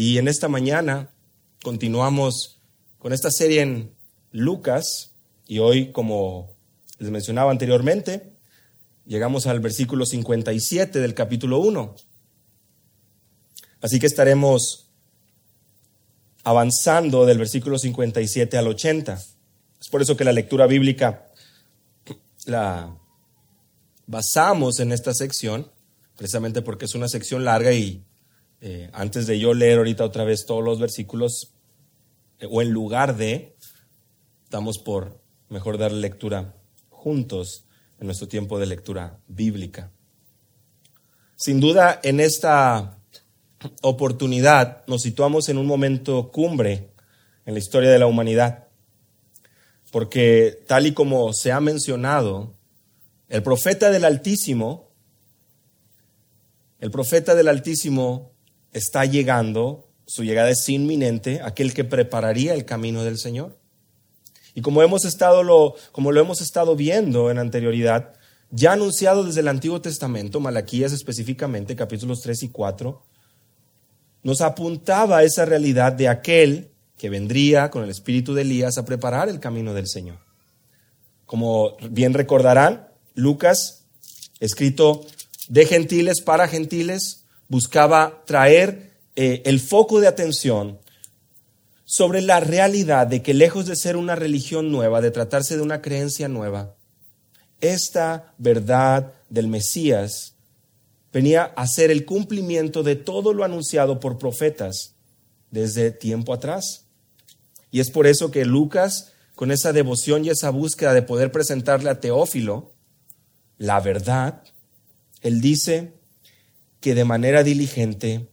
Y en esta mañana continuamos con esta serie en Lucas y hoy, como les mencionaba anteriormente, llegamos al versículo 57 del capítulo 1. Así que estaremos avanzando del versículo 57 al 80. Es por eso que la lectura bíblica la basamos en esta sección, precisamente porque es una sección larga y eh, antes de yo leer ahorita otra vez todos los versículos, eh, o en lugar de, damos por mejor dar lectura juntos en nuestro tiempo de lectura bíblica. Sin duda, en esta oportunidad nos situamos en un momento cumbre en la historia de la humanidad, porque tal y como se ha mencionado, el profeta del Altísimo, el profeta del Altísimo está llegando, su llegada es inminente, aquel que prepararía el camino del Señor. Y como hemos estado lo, como lo hemos estado viendo en anterioridad, ya anunciado desde el Antiguo Testamento, Malaquías específicamente, capítulos 3 y 4, nos apuntaba a esa realidad de aquel que vendría con el espíritu de Elías a preparar el camino del Señor. Como bien recordarán, Lucas, escrito de gentiles para gentiles, buscaba traer eh, el foco de atención sobre la realidad de que lejos de ser una religión nueva, de tratarse de una creencia nueva, esta verdad del Mesías venía a ser el cumplimiento de todo lo anunciado por profetas desde tiempo atrás. Y es por eso que Lucas, con esa devoción y esa búsqueda de poder presentarle a Teófilo la verdad, él dice, que de manera diligente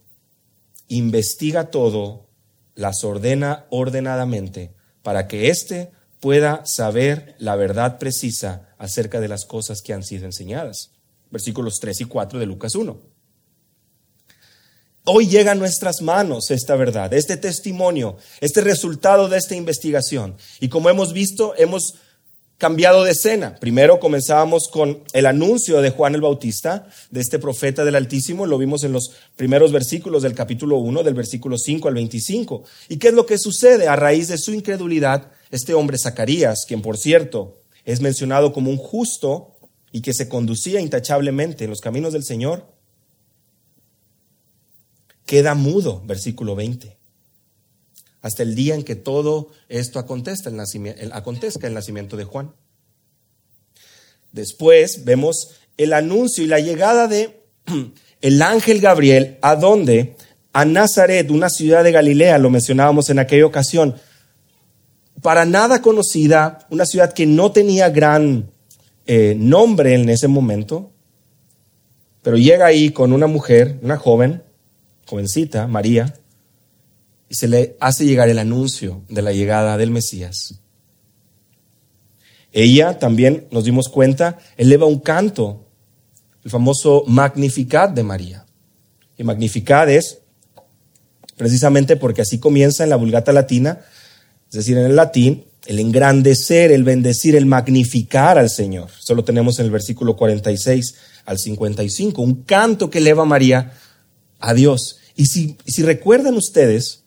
investiga todo, las ordena ordenadamente, para que éste pueda saber la verdad precisa acerca de las cosas que han sido enseñadas. Versículos 3 y 4 de Lucas 1. Hoy llega a nuestras manos esta verdad, este testimonio, este resultado de esta investigación. Y como hemos visto, hemos cambiado de escena. Primero comenzábamos con el anuncio de Juan el Bautista, de este profeta del Altísimo, lo vimos en los primeros versículos del capítulo 1, del versículo 5 al 25. ¿Y qué es lo que sucede? A raíz de su incredulidad, este hombre Zacarías, quien por cierto es mencionado como un justo y que se conducía intachablemente en los caminos del Señor, queda mudo, versículo 20 hasta el día en que todo esto acontezca, el nacimiento, acontezca el nacimiento de Juan. Después vemos el anuncio y la llegada de el ángel Gabriel a dónde? A Nazaret, una ciudad de Galilea, lo mencionábamos en aquella ocasión. Para nada conocida, una ciudad que no tenía gran eh, nombre en ese momento, pero llega ahí con una mujer, una joven, jovencita, María, se le hace llegar el anuncio de la llegada del Mesías. Ella también, nos dimos cuenta, eleva un canto, el famoso Magnificat de María. Y Magnificat es precisamente porque así comienza en la Vulgata Latina, es decir, en el latín, el engrandecer, el bendecir, el magnificar al Señor. Eso lo tenemos en el versículo 46 al 55, un canto que eleva María a Dios. Y si, si recuerdan ustedes,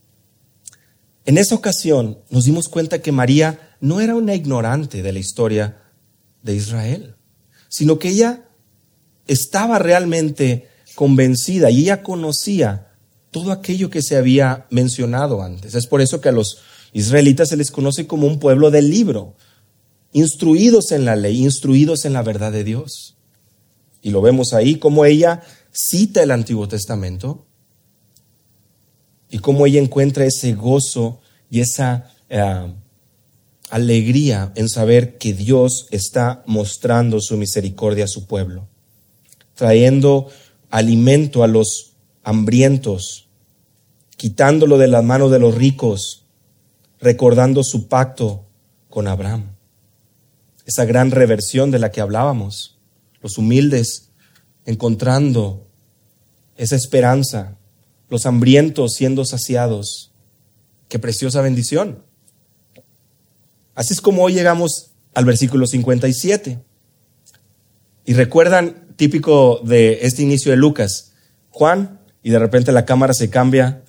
en esa ocasión nos dimos cuenta que María no era una ignorante de la historia de Israel, sino que ella estaba realmente convencida y ella conocía todo aquello que se había mencionado antes. Es por eso que a los israelitas se les conoce como un pueblo del libro, instruidos en la ley, instruidos en la verdad de Dios. Y lo vemos ahí como ella cita el Antiguo Testamento y cómo ella encuentra ese gozo y esa eh, alegría en saber que Dios está mostrando su misericordia a su pueblo, trayendo alimento a los hambrientos, quitándolo de las manos de los ricos, recordando su pacto con Abraham. Esa gran reversión de la que hablábamos, los humildes encontrando esa esperanza los hambrientos siendo saciados. Qué preciosa bendición. Así es como hoy llegamos al versículo 57. Y recuerdan, típico de este inicio de Lucas, Juan, y de repente la cámara se cambia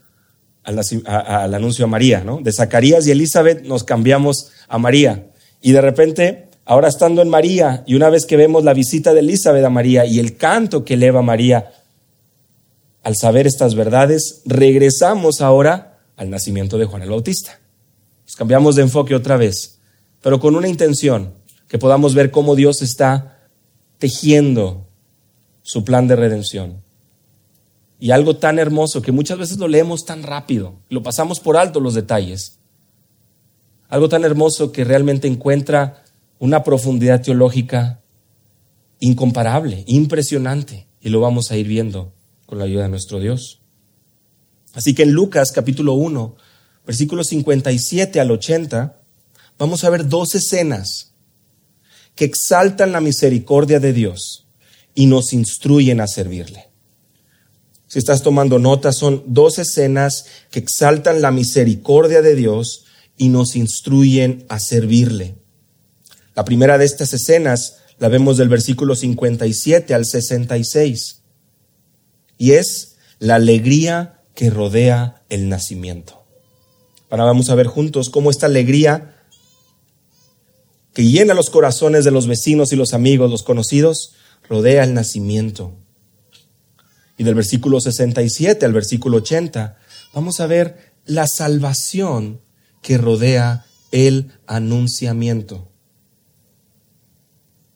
al, anuncio a María, ¿no? De Zacarías y Elizabeth nos cambiamos a María. Y de repente, ahora estando en María, y una vez que vemos la visita de Elizabeth a María y el canto que eleva María, al saber estas verdades, regresamos ahora al nacimiento de Juan el Bautista. Nos cambiamos de enfoque otra vez, pero con una intención, que podamos ver cómo Dios está tejiendo su plan de redención y algo tan hermoso que muchas veces lo leemos tan rápido, lo pasamos por alto los detalles. Algo tan hermoso que realmente encuentra una profundidad teológica incomparable, impresionante, y lo vamos a ir viendo con la ayuda de nuestro Dios. Así que en Lucas capítulo 1, versículos 57 al 80, vamos a ver dos escenas que exaltan la misericordia de Dios y nos instruyen a servirle. Si estás tomando notas, son dos escenas que exaltan la misericordia de Dios y nos instruyen a servirle. La primera de estas escenas la vemos del versículo 57 al 66 y es la alegría que rodea el nacimiento. Ahora vamos a ver juntos cómo esta alegría que llena los corazones de los vecinos y los amigos, los conocidos, rodea el nacimiento y del versículo 67 al versículo 80, vamos a ver la salvación que rodea el anunciamiento.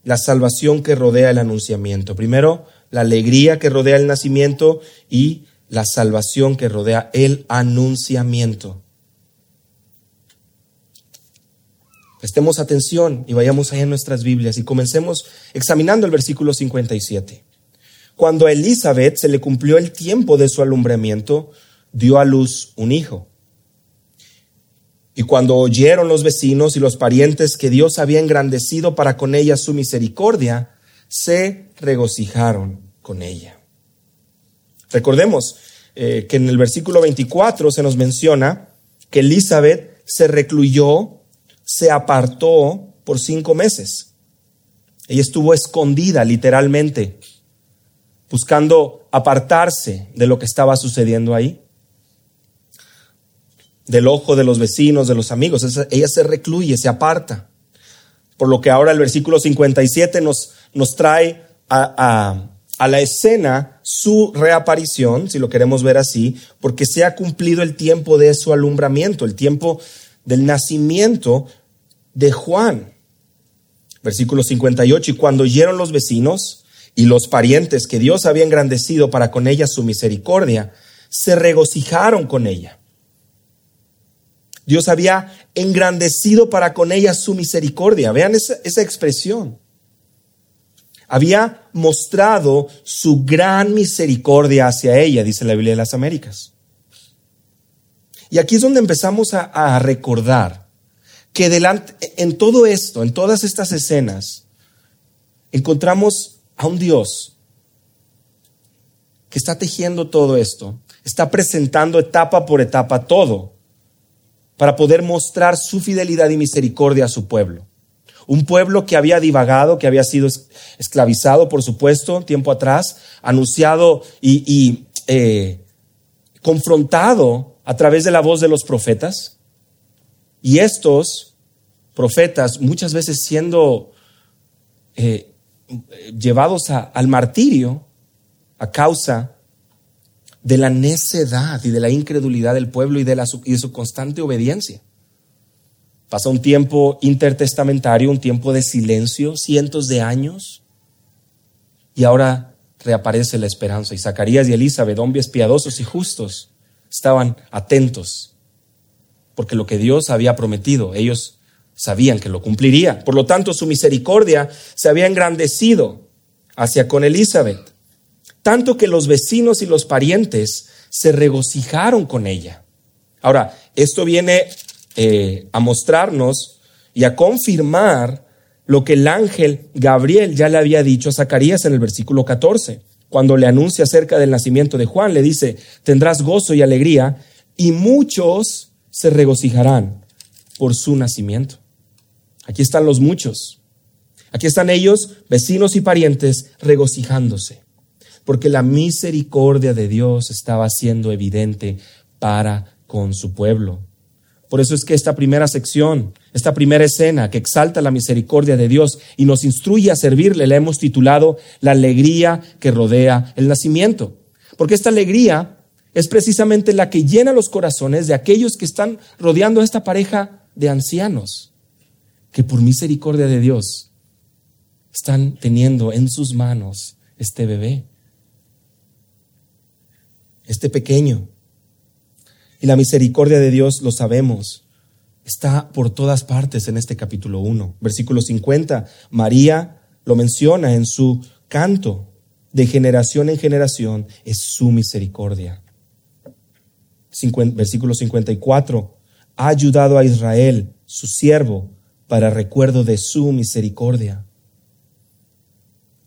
La salvación que rodea el anunciamiento. Primero, la alegría que rodea el nacimiento y la salvación que rodea el anunciamiento. Prestemos atención y vayamos ahí en nuestras Biblias y comencemos examinando el versículo 57. Cuando a Elizabeth se le cumplió el tiempo de su alumbramiento, dio a luz un hijo. Y cuando oyeron los vecinos y los parientes que Dios había engrandecido para con ella su misericordia, se regocijaron con ella. Recordemos eh, que en el versículo 24 se nos menciona que Elizabeth se recluyó, se apartó por cinco meses. Ella estuvo escondida literalmente buscando apartarse de lo que estaba sucediendo ahí, del ojo de los vecinos, de los amigos. Ella se recluye, se aparta. Por lo que ahora el versículo 57 nos, nos trae a, a la escena su reaparición, si lo queremos ver así, porque se ha cumplido el tiempo de su alumbramiento, el tiempo del nacimiento de Juan. Versículo 58, y cuando oyeron los vecinos, y los parientes que Dios había engrandecido para con ella su misericordia, se regocijaron con ella. Dios había engrandecido para con ella su misericordia. Vean esa, esa expresión. Había mostrado su gran misericordia hacia ella, dice la Biblia de las Américas. Y aquí es donde empezamos a, recordar que delante, en todo esto, en todas estas escenas, encontramos a un Dios que está tejiendo todo esto, está presentando etapa por etapa todo para poder mostrar su fidelidad y misericordia a su pueblo. Un pueblo que había divagado, que había sido esclavizado, por supuesto, tiempo atrás, anunciado y, eh, confrontado a través de la voz de los profetas. Y estos profetas, muchas veces siendo eh, llevados al martirio a causa de la necedad y de la incredulidad del pueblo y de, la, y de su constante obediencia. Pasa un tiempo intertestamentario, un tiempo de silencio, cientos de años, y ahora reaparece la esperanza. Y Zacarías y Elizabeth, hombres piadosos y justos, estaban atentos, porque lo que Dios había prometido, ellos sabían que lo cumpliría. Por lo tanto, su misericordia se había engrandecido hacia con Elizabeth, tanto que los vecinos y los parientes se regocijaron con ella. Ahora, esto viene eh, a mostrarnos y a confirmar lo que el ángel Gabriel ya le había dicho a Zacarías en el versículo 14. Cuando le anuncia acerca del nacimiento de Juan, le dice, tendrás gozo y alegría y muchos se regocijarán por su nacimiento. Aquí están los muchos. Aquí están ellos, vecinos y parientes, regocijándose, porque la misericordia de Dios estaba siendo evidente para con su pueblo. Por eso es que esta primera sección, esta primera escena que exalta la misericordia de Dios y nos instruye a servirle, la hemos titulado La alegría que rodea el nacimiento. Porque esta alegría es precisamente la que llena los corazones de aquellos que están rodeando a esta pareja de ancianos, que por misericordia de Dios están teniendo en sus manos este bebé, este pequeño. Y la misericordia de Dios, lo sabemos, está por todas partes en este capítulo 1. Versículo 50, María lo menciona en su canto, de generación en generación es su misericordia. versículo 54, ha ayudado a Israel, su siervo, para recuerdo de su misericordia.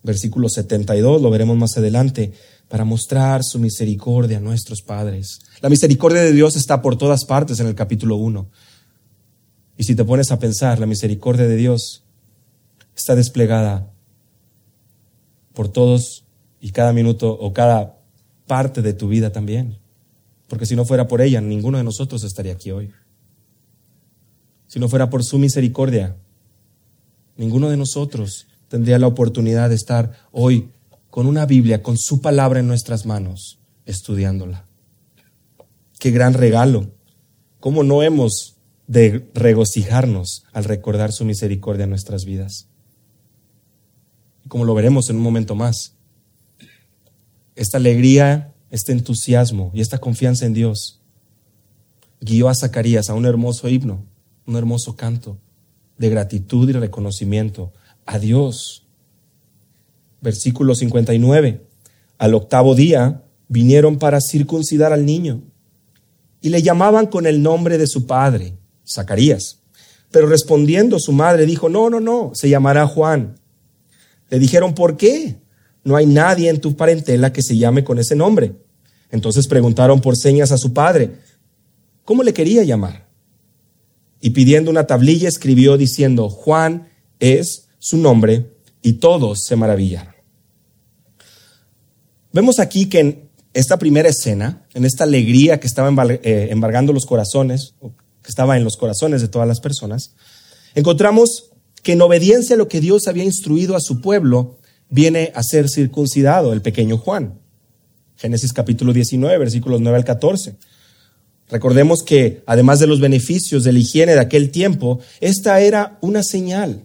Versículo 72, lo veremos más adelante, para mostrar su misericordia a nuestros padres. La misericordia de Dios está por todas partes en el capítulo 1. Y si te pones a pensar, la misericordia de Dios está desplegada por todos y cada minuto o cada parte de tu vida también. Porque si no fuera por ella, ninguno de nosotros estaría aquí hoy. Si no fuera por su misericordia, ninguno de nosotros tendría la oportunidad de estar hoy con una Biblia, con su palabra en nuestras manos, estudiándola. Qué gran regalo. ¿Cómo no hemos de regocijarnos al recordar su misericordia en nuestras vidas? Como lo veremos en un momento más, esta alegría, este entusiasmo y esta confianza en Dios guió a Zacarías a un hermoso himno, un hermoso canto de gratitud y reconocimiento a Dios. Versículo 59. Al octavo día vinieron para circuncidar al niño y le llamaban con el nombre de su padre, Zacarías. Pero respondiendo su madre dijo, no, no, no, se llamará Juan. Le dijeron, ¿por qué? No hay nadie en tu parentela que se llame con ese nombre. Entonces preguntaron por señas a su padre, ¿cómo le quería llamar? Y pidiendo una tablilla escribió diciendo, Juan es su nombre, y todos se maravillaron. Vemos aquí que en esta primera escena, en esta alegría que estaba eh, embargando los corazones, que estaba en los corazones de todas las personas, encontramos que en obediencia a lo que Dios había instruido a su pueblo, viene a ser circuncidado el pequeño Juan. Génesis capítulo 19, versículos 9 al 14. Recordemos que, además de los beneficios de la higiene de aquel tiempo, esta era una señal,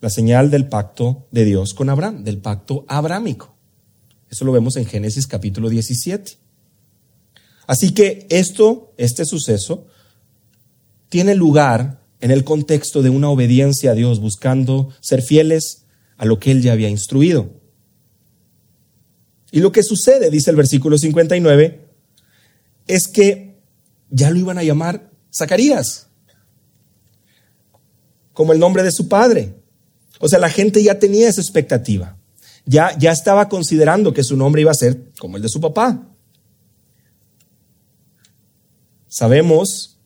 la señal del pacto de Dios con Abraham, del pacto abrámico. Eso lo vemos en Génesis capítulo 17. Así que esto, este suceso, tiene lugar en el contexto de una obediencia a Dios, buscando ser fieles a lo que Él ya había instruido. Y lo que sucede, dice el versículo 59, es que ya lo iban a llamar Zacarías, como el nombre de su padre. O sea, la gente ya tenía esa expectativa ya, ya estaba considerando que su nombre iba a ser como el de su papá. Sabemos,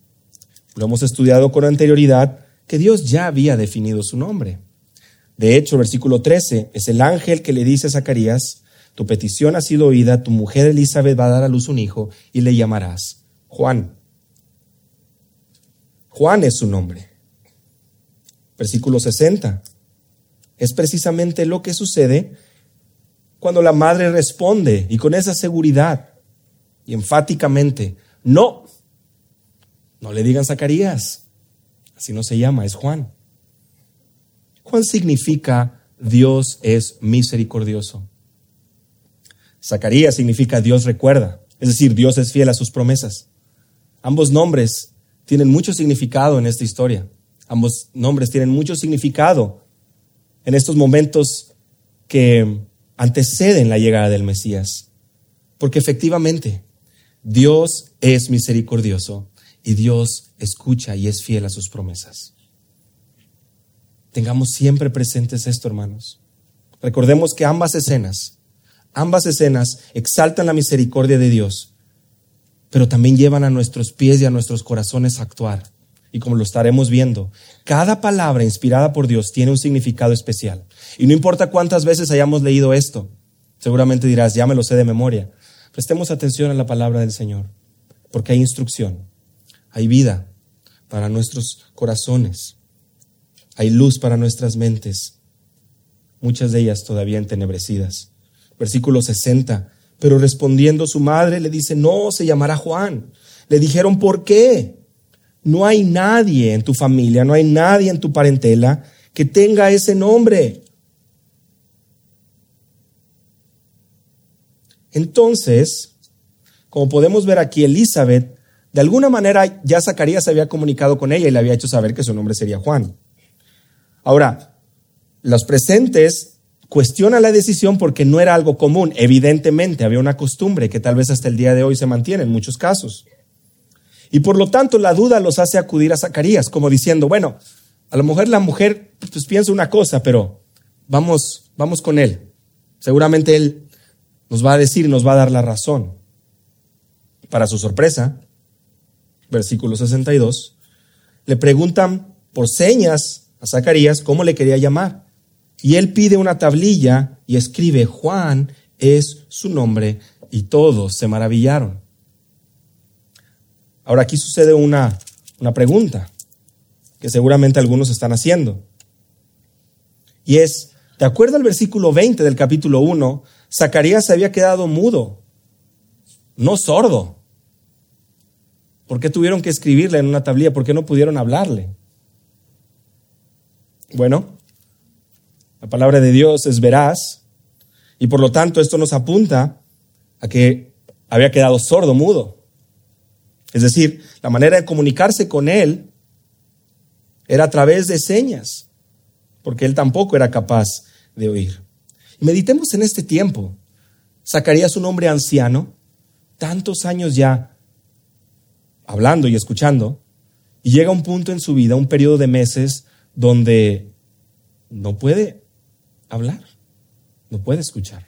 lo hemos estudiado con anterioridad, que Dios ya había definido su nombre. De hecho, versículo 13 es el ángel que le dice a Zacarías, tu petición ha sido oída, tu mujer Elizabeth va a dar a luz un hijo y le llamarás Juan. Juan es su nombre. Versículo 60. Es precisamente lo que sucede cuando la madre responde y con esa seguridad y enfáticamente, no, no le digan Zacarías, así no se llama, es Juan. Juan significa Dios es misericordioso. Zacarías significa Dios recuerda, es decir, Dios es fiel a sus promesas. Ambos nombres tienen mucho significado en esta historia. Ambos nombres tienen mucho significado en estos momentos que anteceden la llegada del Mesías. Porque efectivamente, Dios es misericordioso y Dios escucha y es fiel a sus promesas. Tengamos siempre presentes esto, hermanos. Recordemos que ambas escenas, ambas escenas exaltan la misericordia de Dios, pero también llevan a nuestros pies y a nuestros corazones a actuar. Y como lo estaremos viendo, cada palabra inspirada por Dios tiene un significado especial. Y no importa cuántas veces hayamos leído esto, seguramente dirás, ya me lo sé de memoria. Prestemos atención a la palabra del Señor. porque hay instrucción, hay vida para nuestros corazones, hay luz para nuestras mentes, muchas de ellas todavía entenebrecidas. Versículo 60. Pero respondiendo su madre le dice, no, se llamará Juan. Le dijeron, ¿por qué? No hay nadie en tu familia, no hay nadie en tu parentela que tenga ese nombre. Entonces, como podemos ver aquí, Elizabeth, de alguna manera ya Zacarías había comunicado con ella y le había hecho saber que su nombre sería Juan. Ahora, los presentes cuestionan la decisión porque no era algo común. Evidentemente, había una costumbre que tal vez hasta el día de hoy se mantiene en muchos casos. Y por lo tanto, la duda los hace acudir a Zacarías, como diciendo, bueno, a lo mejor la mujer pues piensa una cosa, pero vamos, vamos con él. Seguramente él nos va a decir, nos va a dar la razón. Para su sorpresa, versículo 62, le preguntan por señas a Zacarías cómo le quería llamar. Y él pide una tablilla y escribe, Juan es su nombre, y todos se maravillaron. Ahora aquí sucede una, una pregunta que seguramente algunos están haciendo. Y es, de acuerdo al versículo 20 del capítulo 1, Zacarías se había quedado mudo, no sordo. ¿Por qué tuvieron que escribirle en una tablilla? ¿Por qué no pudieron hablarle? Bueno, la palabra de Dios es veraz y por lo tanto esto nos apunta a que había quedado sordo, mudo. Es decir, la manera de comunicarse con él era a través de señas, porque él tampoco era capaz de oír. Meditemos en este tiempo. Zacarías, un hombre anciano, tantos años ya hablando y escuchando, y llega un punto en su vida, un periodo de meses, donde no puede hablar, no puede escuchar.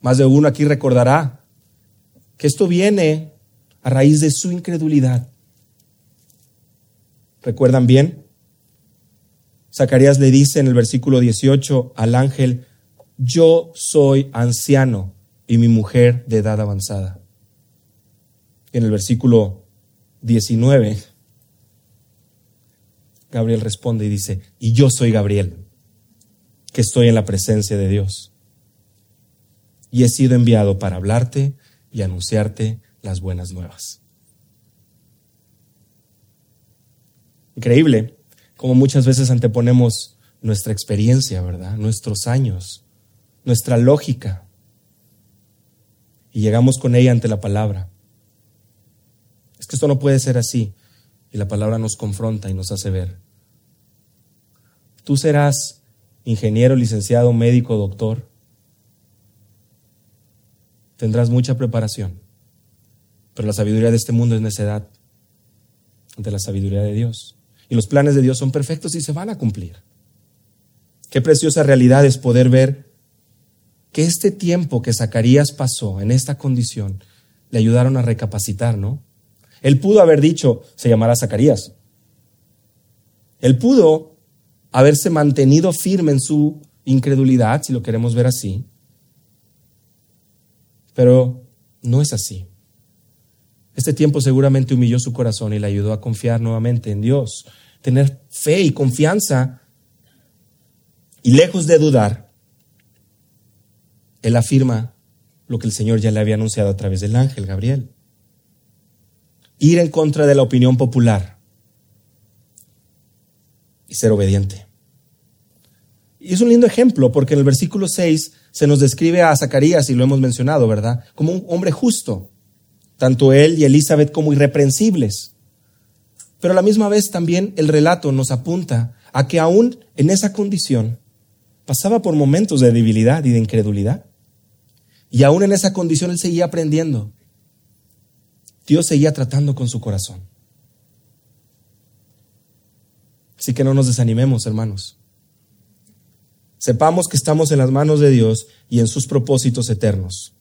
Más de uno aquí recordará que esto viene a raíz de su incredulidad. ¿Recuerdan bien? Zacarías le dice en el versículo 18 al ángel, yo soy anciano y mi mujer de edad avanzada. En el versículo 19, Gabriel responde y dice, y yo soy Gabriel, que estoy en la presencia de Dios. Y he sido enviado para hablarte y anunciarte las buenas nuevas. Increíble como muchas veces anteponemos nuestra experiencia, ¿verdad? Nuestros años, nuestra lógica. Y llegamos con ella ante la palabra. Es que esto no puede ser así. Y la palabra nos confronta y nos hace ver. Tú serás ingeniero, licenciado, médico, doctor. Tendrás mucha preparación. Pero la sabiduría de este mundo es necedad ante la sabiduría de Dios. Y los planes de Dios son perfectos y se van a cumplir. Qué preciosa realidad es poder ver que este tiempo que Zacarías pasó en esta condición le ayudaron a recapacitar, ¿no? Él pudo haber dicho, se llamará Zacarías. Él pudo haberse mantenido firme en su incredulidad, si lo queremos ver así. Pero no es así. Este tiempo seguramente humilló su corazón y le ayudó a confiar nuevamente en Dios, tener fe y confianza. Y lejos de dudar, él afirma lo que el Señor ya le había anunciado a través del ángel Gabriel. Ir en contra de la opinión popular y ser obediente. Y es un lindo ejemplo porque en el versículo 6 se nos describe a Zacarías, y lo hemos mencionado, ¿verdad? Como un hombre justo tanto él y Elizabeth como irreprensibles. Pero a la misma vez también el relato nos apunta a que aún en esa condición pasaba por momentos de debilidad y de incredulidad. Y aún en esa condición él seguía aprendiendo. Dios seguía tratando con su corazón. Así que no nos desanimemos, hermanos. Sepamos que estamos en las manos de Dios y en sus propósitos eternos.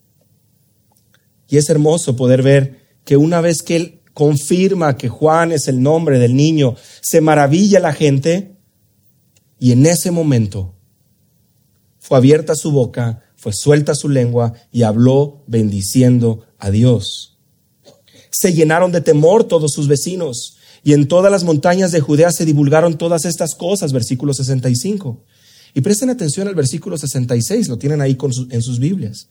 Y es hermoso poder ver que una vez que él confirma que Juan es el nombre del niño, se maravilla la gente y en ese momento fue abierta su boca, fue suelta su lengua y habló bendiciendo a Dios. Se llenaron de temor todos sus vecinos. Y en todas las montañas de Judea se divulgaron todas estas cosas, versículo 65. Y presten atención al versículo 66, lo tienen ahí en sus Biblias.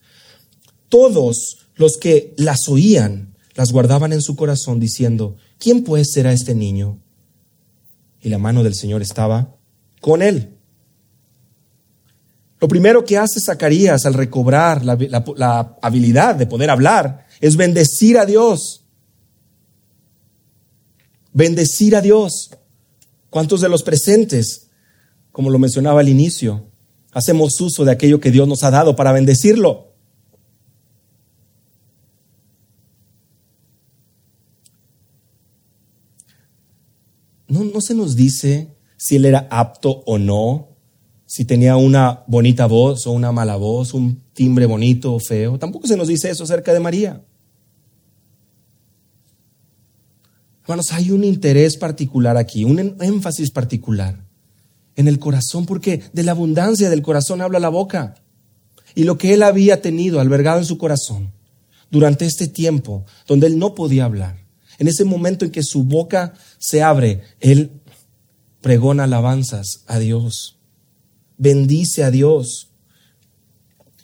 Todos los que las oían las guardaban en su corazón diciendo, ¿quién pues será este niño? Y la mano del Señor estaba con él. Lo primero que hace Zacarías al recobrar la, la habilidad de poder hablar es bendecir a Dios. Bendecir a Dios. ¿Cuántos de los presentes, como lo mencionaba al inicio, hacemos uso de aquello que Dios nos ha dado para bendecirlo? No, se nos dice si él era apto o no, si tenía una bonita voz o una mala voz, un timbre bonito o feo. Tampoco se nos dice eso acerca de María. Hermanos, hay un interés particular aquí, un énfasis particular en el corazón, porque de la abundancia del corazón habla la boca. Y lo que él había tenido albergado en su corazón durante este tiempo, donde él no podía hablar, en ese momento en que su boca se abre, Él pregona alabanzas a Dios, bendice a Dios.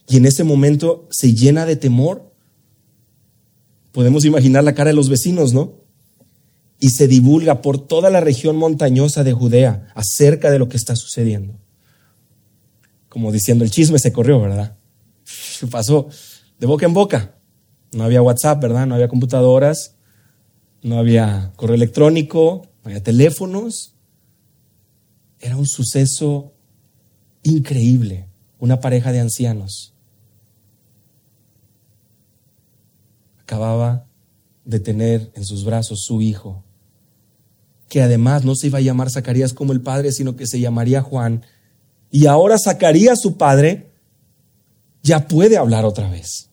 Y en ese momento se llena de temor. Podemos imaginar la cara de los vecinos, ¿no? Y se divulga por toda la región montañosa de Judea acerca de lo que está sucediendo. Como diciendo, el chisme se corrió, ¿verdad? Pasó de boca en boca. No había WhatsApp, ¿verdad? No había computadoras no había correo electrónico, no había teléfonos. Era un suceso increíble, una pareja de ancianos. Acababa de tener en sus brazos su hijo, que además no se iba a llamar Zacarías como el padre, sino que se llamaría Juan. Y ahora Zacarías, su padre, ya puede hablar otra vez.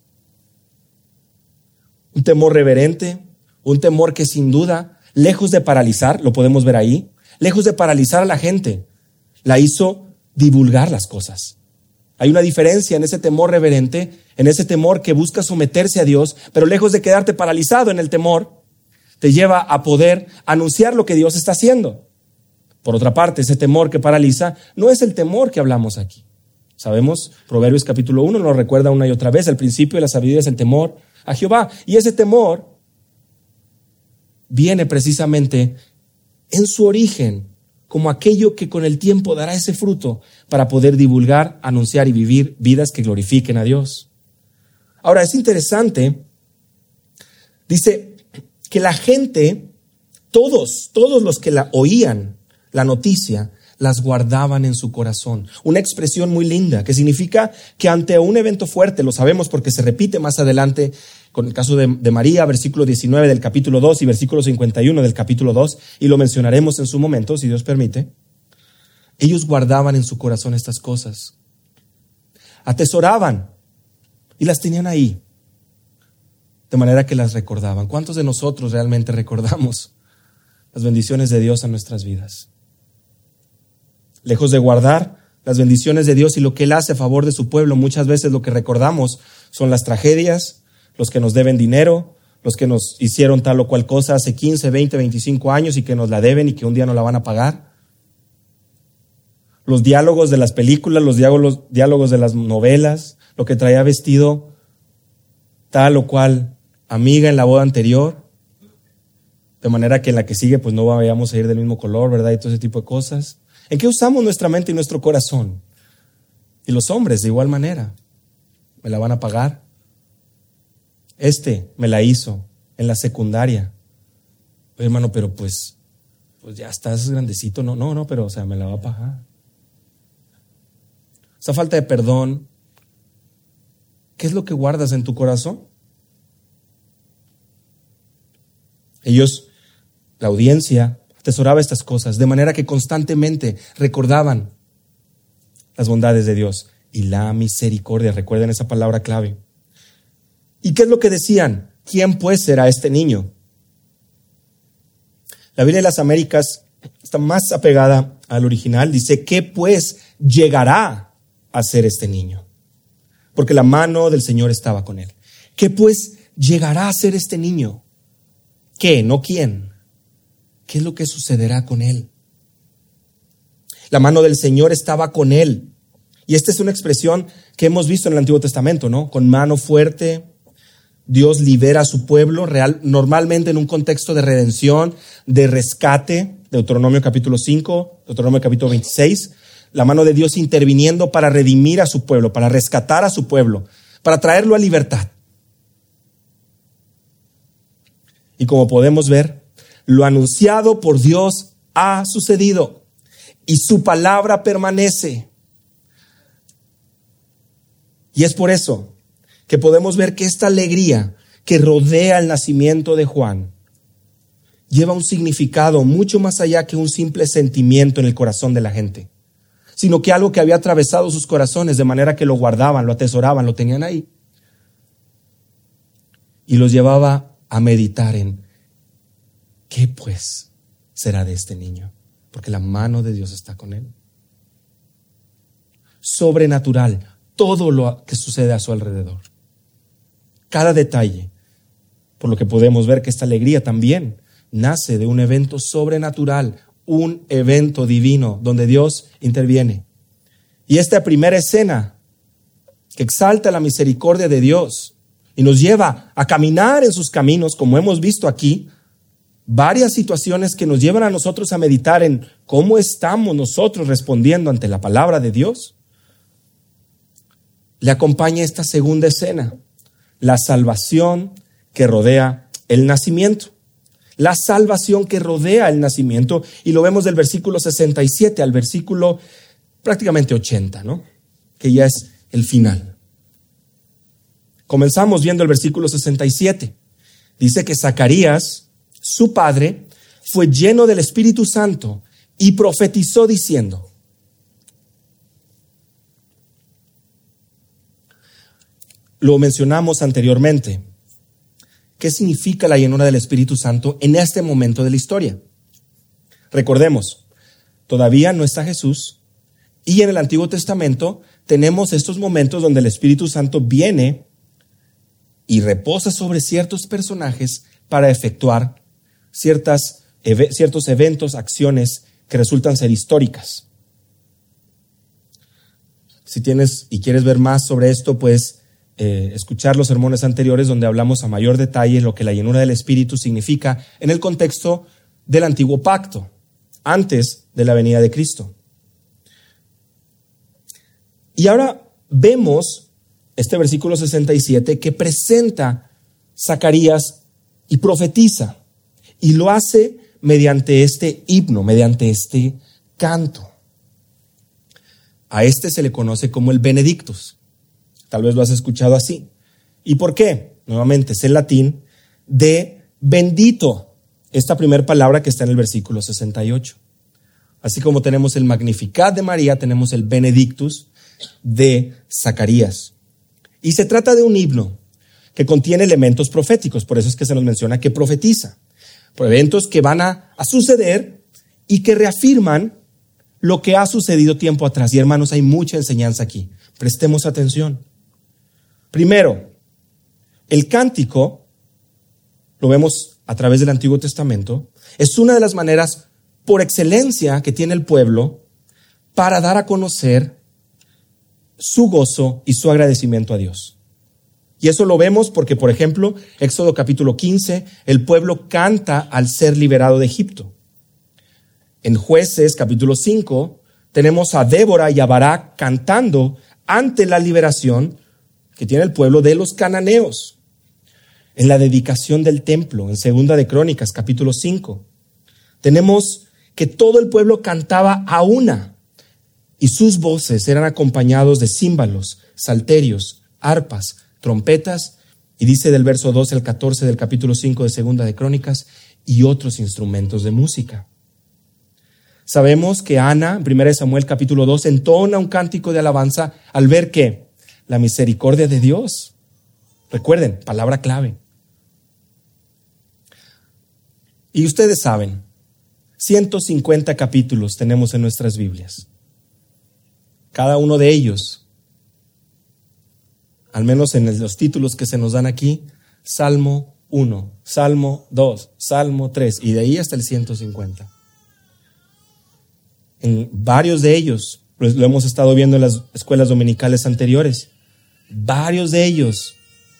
Un temor reverente, un temor que sin duda, lejos de paralizar, lo podemos ver ahí, lejos de paralizar a la gente, la hizo divulgar las cosas. Hay una diferencia en ese temor reverente, en ese temor que busca someterse a Dios, pero lejos de quedarte paralizado en el temor, te lleva a poder anunciar lo que Dios está haciendo. Por otra parte, ese temor que paraliza no es el temor que hablamos aquí. Sabemos, Proverbios capítulo 1 nos recuerda una y otra vez, el principio de la sabiduría es el temor a Jehová. Y ese temor viene precisamente en su origen como aquello que con el tiempo dará ese fruto para poder divulgar, anunciar y vivir vidas que glorifiquen a Dios. Ahora, es interesante, dice que la gente, todos, todos los que la oían, la noticia, las guardaban en su corazón. Una expresión muy linda que significa que ante un evento fuerte, lo sabemos porque se repite más adelante con el caso de, María, versículo 19 del capítulo 2 y versículo 51 del capítulo 2, y lo mencionaremos en su momento, si Dios permite, ellos guardaban en su corazón estas cosas, atesoraban y las tenían ahí, de manera que las recordaban. ¿Cuántos de nosotros realmente recordamos las bendiciones de Dios en nuestras vidas? Lejos de guardar las bendiciones de Dios y lo que Él hace a favor de su pueblo, muchas veces lo que recordamos son las tragedias, los que nos deben dinero, los que nos hicieron tal o cual cosa hace 15, 20, 25 años y que nos la deben y que un día no la van a pagar. Los diálogos de las películas, los diálogos, de las novelas, lo que traía vestido tal o cual amiga en la boda anterior, de manera que en la que sigue pues no vayamos a ir del mismo color, ¿verdad? Y todo ese tipo de cosas. ¿En qué usamos nuestra mente y nuestro corazón? Y los hombres de igual manera. ¿Me la van a pagar? Este me la hizo en la secundaria. Hermano, pero pues, pues ya estás grandecito. No, no, no, pero o sea, me la va a pagar. Esa falta de perdón, ¿qué es lo que guardas en tu corazón? Ellos, la audiencia, atesoraba estas cosas, de manera que constantemente recordaban las bondades de Dios y la misericordia. Recuerden esa palabra clave. ¿Y qué es lo que decían? ¿Quién pues será este niño? La Biblia de las Américas está más apegada al original. Dice, ¿qué pues llegará a ser este niño? Porque la mano del Señor estaba con él. ¿Qué pues llegará a ser este niño? qué, no quién. ¿Qué es lo que sucederá con él? La mano del Señor estaba con él. Y esta es una expresión que hemos visto en el Antiguo Testamento, ¿no? Con mano fuerte, Dios libera a su pueblo, real, normalmente en un contexto de redención, de rescate, Deuteronomio capítulo 5, Deuteronomio capítulo 26, la mano de Dios interviniendo para redimir a su pueblo, para rescatar a su pueblo, para traerlo a libertad. Y como podemos ver, lo anunciado por Dios ha sucedido y su palabra permanece. Y es por eso que podemos ver que esta alegría que rodea el nacimiento de Juan lleva un significado mucho más allá que un simple sentimiento en el corazón de la gente, sino que algo que había atravesado sus corazones de manera que lo guardaban, lo atesoraban, lo tenían ahí. Y los llevaba a meditar en, ¿qué pues será de este niño? Porque la mano de Dios está con él. Sobrenatural, todo lo que sucede a su alrededor cada detalle. Por lo que podemos ver que esta alegría también nace de un evento sobrenatural, un evento divino donde Dios interviene. Y esta primera escena que exalta la misericordia de Dios y nos lleva a caminar en sus caminos, como hemos visto aquí, varias situaciones que nos llevan a nosotros a meditar en cómo estamos nosotros respondiendo ante la palabra de Dios. Le acompaña esta segunda escena, la salvación que rodea el nacimiento. La salvación que rodea el nacimiento, y lo vemos del versículo 67 al versículo prácticamente 80, ¿no? Que ya es el final. Comenzamos viendo el versículo 67. Dice que Zacarías, su padre, fue lleno del Espíritu Santo y profetizó diciendo, Lo mencionamos anteriormente. ¿Qué significa la llenura del Espíritu Santo en este momento de la historia? Recordemos, todavía no está Jesús y en el Antiguo Testamento tenemos estos momentos donde el Espíritu Santo viene y reposa sobre ciertos personajes para efectuar ciertas, ciertos eventos, acciones que resultan ser históricas. Si tienes y quieres ver más sobre esto, pues eh, escuchar los sermones anteriores donde hablamos a mayor detalle lo que la llenura del Espíritu significa en el contexto del antiguo pacto, antes de la venida de Cristo. Y ahora vemos este versículo 67 que presenta Zacarías y profetiza, y lo hace mediante este himno, mediante este canto. A este se le conoce como el Benedictus. Tal vez lo has escuchado así. ¿Y por qué? Nuevamente, es el latín de bendito, esta primera palabra que está en el versículo 68. Así como tenemos el Magnificat de María, tenemos el Benedictus de Zacarías. Y se trata de un himno que contiene elementos proféticos, por eso es que se nos menciona que profetiza, por eventos que van a, a suceder y que reafirman lo que ha sucedido tiempo atrás. Y hermanos, hay mucha enseñanza aquí. Prestemos atención. Primero, el cántico, lo vemos a través del Antiguo Testamento, es una de las maneras por excelencia que tiene el pueblo para dar a conocer su gozo y su agradecimiento a Dios. Y eso lo vemos porque, por ejemplo, Éxodo capítulo 15, el pueblo canta al ser liberado de Egipto. En jueces capítulo 5, tenemos a Débora y a Barak cantando ante la liberación que tiene el pueblo de los cananeos. En la dedicación del templo, en Segunda de Crónicas, capítulo 5, tenemos que todo el pueblo cantaba a una y sus voces eran acompañados de címbalos, salterios, arpas, trompetas, y dice del verso 12 al 14 del capítulo 5 de Segunda de Crónicas, y otros instrumentos de música. Sabemos que Ana, en 1 Samuel capítulo 2, entona un cántico de alabanza al ver que la misericordia de Dios. Recuerden, palabra clave. Y ustedes saben, 150 capítulos tenemos en nuestras Biblias. Cada uno de ellos, al menos en los títulos que se nos dan aquí, Salmo, 1, Salmo 2, Salmo 3 y de ahí hasta el 150. En varios de ellos, pues lo hemos estado viendo en las escuelas dominicales anteriores, varios de ellos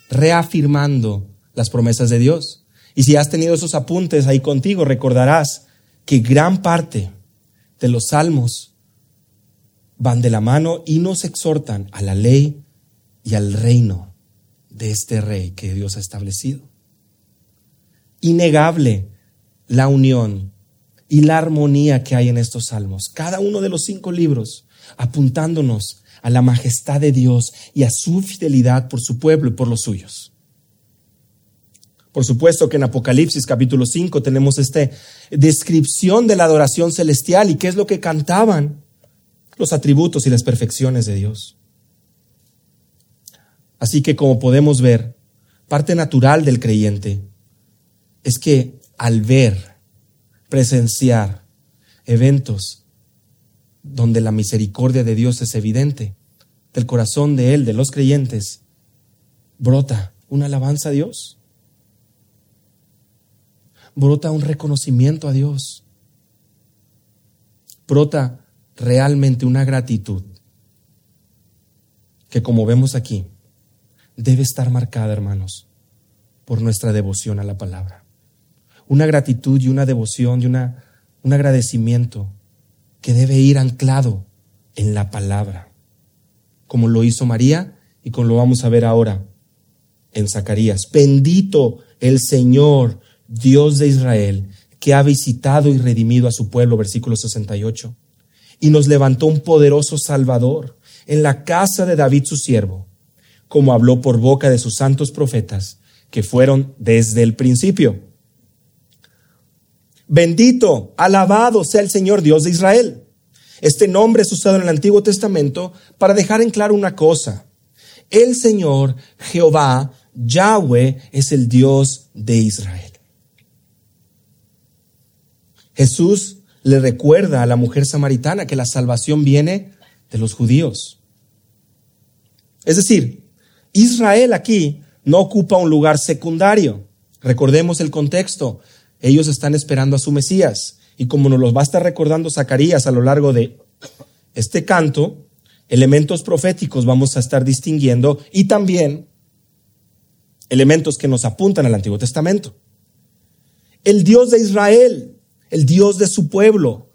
reafirmando las promesas de Dios. Y si has tenido esos apuntes ahí contigo, recordarás que gran parte de los salmos van de la mano y nos exhortan a la ley y al reino de este rey que Dios ha establecido. Innegable la unión y la armonía que hay en estos salmos. Cada uno de los cinco libros apuntándonos a la majestad de Dios y a su fidelidad por su pueblo y por los suyos. Por supuesto que en Apocalipsis capítulo 5 tenemos esta descripción de la adoración celestial y qué es lo que cantaban los atributos y las perfecciones de Dios. Así que como podemos ver, parte natural del creyente es que al ver, presenciar eventos donde la misericordia de Dios es evidente, del corazón de Él, de los creyentes, brota una alabanza a Dios brota un reconocimiento a Dios. Brota realmente una gratitud que como vemos aquí, debe estar marcada, hermanos, por nuestra devoción a la palabra. Una gratitud y una devoción y una, un agradecimiento que debe ir anclado en la palabra, como lo hizo María y como lo vamos a ver ahora en Zacarías. Bendito el Señor, Dios de Israel, que ha visitado y redimido a su pueblo, versículo 68, y nos levantó un poderoso Salvador en la casa de David su siervo, como habló por boca de sus santos profetas, que fueron desde el principio. Bendito, alabado sea el Señor Dios de Israel. Este nombre es usado en el Antiguo Testamento para dejar en claro una cosa. El Señor, Jehová, Yahweh, es el Dios de Israel. Jesús le recuerda a la mujer samaritana que la salvación viene de los judíos. Es decir, Israel aquí no ocupa un lugar secundario. Recordemos el contexto. Ellos están esperando a su Mesías. Y como nos los va a estar recordando Zacarías a lo largo de este canto, elementos proféticos vamos a estar distinguiendo y también elementos que nos apuntan al Antiguo Testamento. El Dios de Israel el Dios de su pueblo.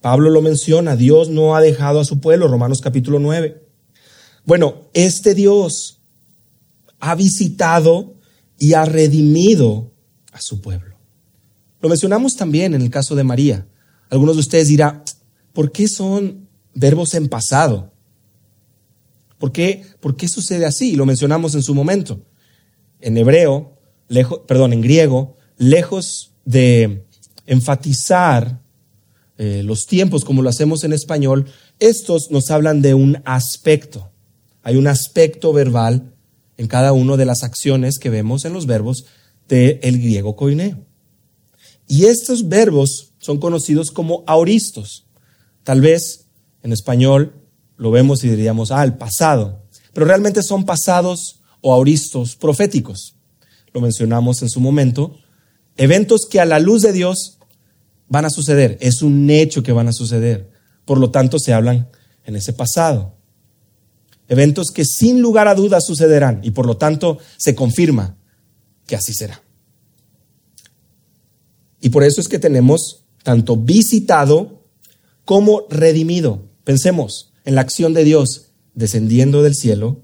Pablo lo menciona, Dios no ha dejado a su pueblo, Romanos capítulo 9. Bueno, este Dios ha visitado y ha redimido a su pueblo. Lo mencionamos también en el caso de María. Algunos de ustedes dirán, ¿por qué son verbos en pasado? ¿Por qué, ¿Por qué sucede así? Lo mencionamos en su momento. En hebreo, lejos, perdón, en griego, lejos de enfatizar eh, los tiempos como lo hacemos en español, estos nos hablan de un aspecto. Hay un aspecto verbal en cada una de las acciones que vemos en los verbos del griego koineo. Y estos verbos son conocidos como auristos. Tal vez en español lo vemos y diríamos, ah, el pasado. Pero realmente son pasados o auristos proféticos. Lo mencionamos en su momento. Eventos que a la luz de Dios van a suceder, es un hecho que van a suceder. Por lo tanto, se hablan en ese pasado. Eventos que sin lugar a dudas sucederán y por lo tanto se confirma que así será. Y por eso es que tenemos tanto visitado como redimido. Pensemos en la acción de Dios descendiendo del cielo,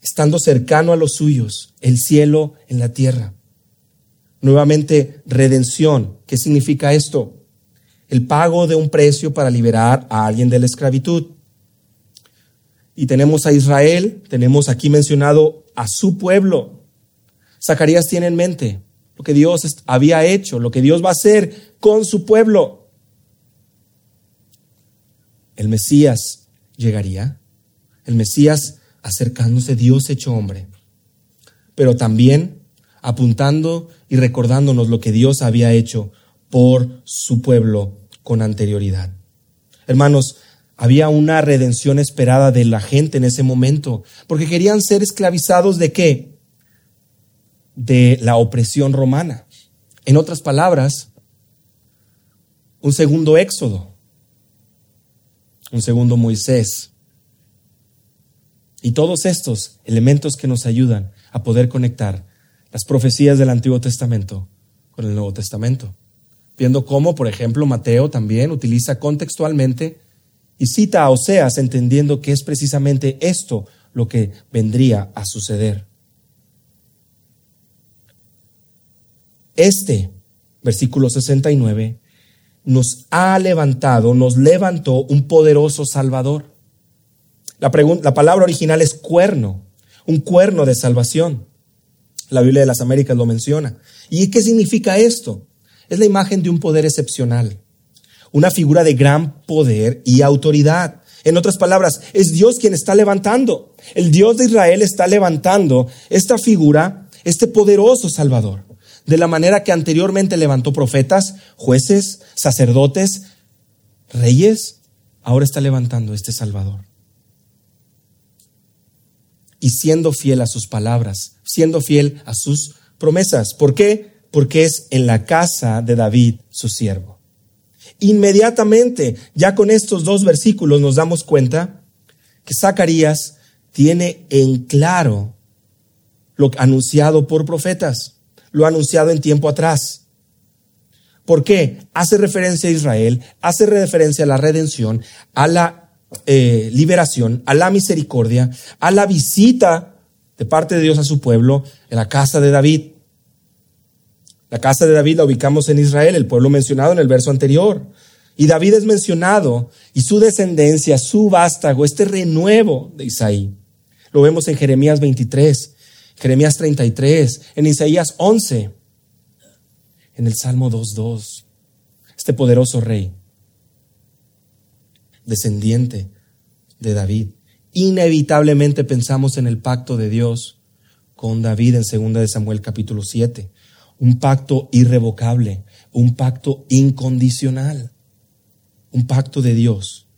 estando cercano a los suyos, el cielo en la tierra. Nuevamente, redención. ¿Qué significa esto? El pago de un precio para liberar a alguien de la esclavitud. Y tenemos a Israel, tenemos aquí mencionado a su pueblo. Zacarías tiene en mente lo que Dios había hecho, lo que Dios va a hacer con su pueblo. El Mesías llegaría, el Mesías acercándose, Dios hecho hombre, pero también apuntando y recordándonos lo que Dios había hecho por su pueblo con anterioridad. Hermanos, había una redención esperada de la gente en ese momento, porque querían ser esclavizados de qué? De la opresión romana. En otras palabras, un segundo éxodo, un segundo Moisés. Y todos estos elementos que nos ayudan a poder conectar las profecías del Antiguo Testamento con el Nuevo Testamento. Viendo cómo, por ejemplo, Mateo también utiliza contextualmente y cita a Oseas entendiendo que es precisamente esto lo que vendría a suceder. Este, versículo 69, nos ha levantado, nos levantó un poderoso Salvador. La, la palabra original es cuerno, un cuerno de salvación. La Biblia de las Américas lo menciona. ¿Y qué significa esto? Es la imagen de un poder excepcional, una figura de gran poder y autoridad. En otras palabras, es Dios quien está levantando. El Dios de Israel está levantando esta figura, este poderoso Salvador, de la manera que anteriormente levantó profetas, jueces, sacerdotes, reyes, ahora está levantando este Salvador. Y siendo fiel a sus palabras, siendo fiel a sus promesas. ¿Por qué? Porque es en la casa de David su siervo. Inmediatamente, ya con estos dos versículos nos damos cuenta que Zacarías tiene en claro lo anunciado por profetas, lo anunciado en tiempo atrás. ¿Por qué? Hace referencia a Israel, hace referencia a la redención, a la eh, liberación, a la misericordia, a la visita de parte de Dios a su pueblo en la casa de David. La casa de David la ubicamos en Israel, el pueblo mencionado en el verso anterior. Y David es mencionado y su descendencia, su vástago, este renuevo de Isaí. Lo vemos en Jeremías 23, Jeremías 33, en Isaías 11, en el Salmo 2.2. Este poderoso rey, descendiente de David. Inevitablemente pensamos en el pacto de Dios con David en 2 de Samuel capítulo 7 un pacto irrevocable, un pacto incondicional, un pacto de Dios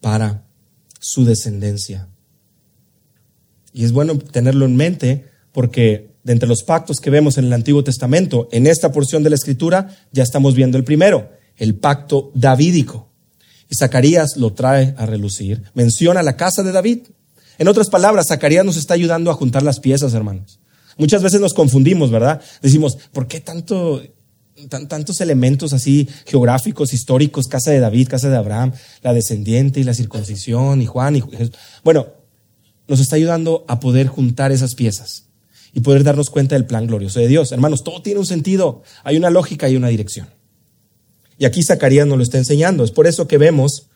para su descendencia. Y es bueno tenerlo en mente porque de entre los pactos que vemos en el Antiguo Testamento, en esta porción de la Escritura, ya estamos viendo el primero, el pacto davídico. Y Zacarías lo trae a relucir, menciona la casa de David. En otras palabras, Zacarías nos está ayudando a juntar las piezas, hermanos. Muchas veces nos confundimos, ¿verdad? Decimos, ¿por qué tanto, tantos elementos así geográficos, históricos, casa de David, casa de Abraham, la descendiente y la circuncisión y Juan y Jesús? Bueno, nos está ayudando a poder juntar esas piezas y poder darnos cuenta del plan glorioso de Dios. Hermanos, todo tiene un sentido, hay una lógica y una dirección. Y aquí Zacarías nos lo está enseñando. Es por eso que vemos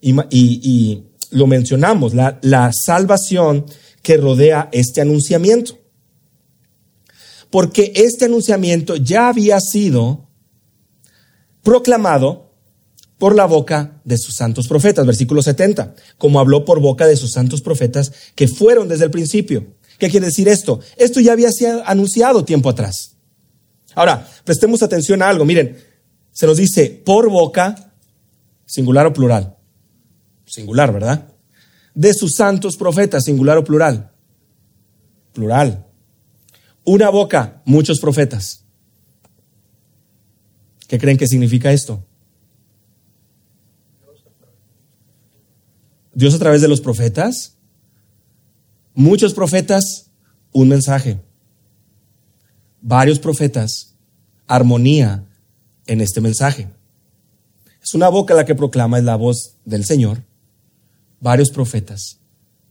y, lo mencionamos, la, la salvación que rodea este anunciamiento porque este anunciamiento ya había sido proclamado por la boca de sus santos profetas, versículo 70, como habló por boca de sus santos profetas que fueron desde el principio. ¿Qué quiere decir esto? Esto ya había sido anunciado tiempo atrás. Ahora, prestemos atención a algo. Miren, se nos dice por boca, singular o plural. Singular, ¿verdad? De sus santos profetas, singular o plural. Plural. Una boca, muchos profetas. ¿Qué creen que significa esto? Dios a través de los profetas. Muchos profetas, un mensaje. Varios profetas, armonía en este mensaje. Es una boca la que proclama, es la voz del Señor. Varios profetas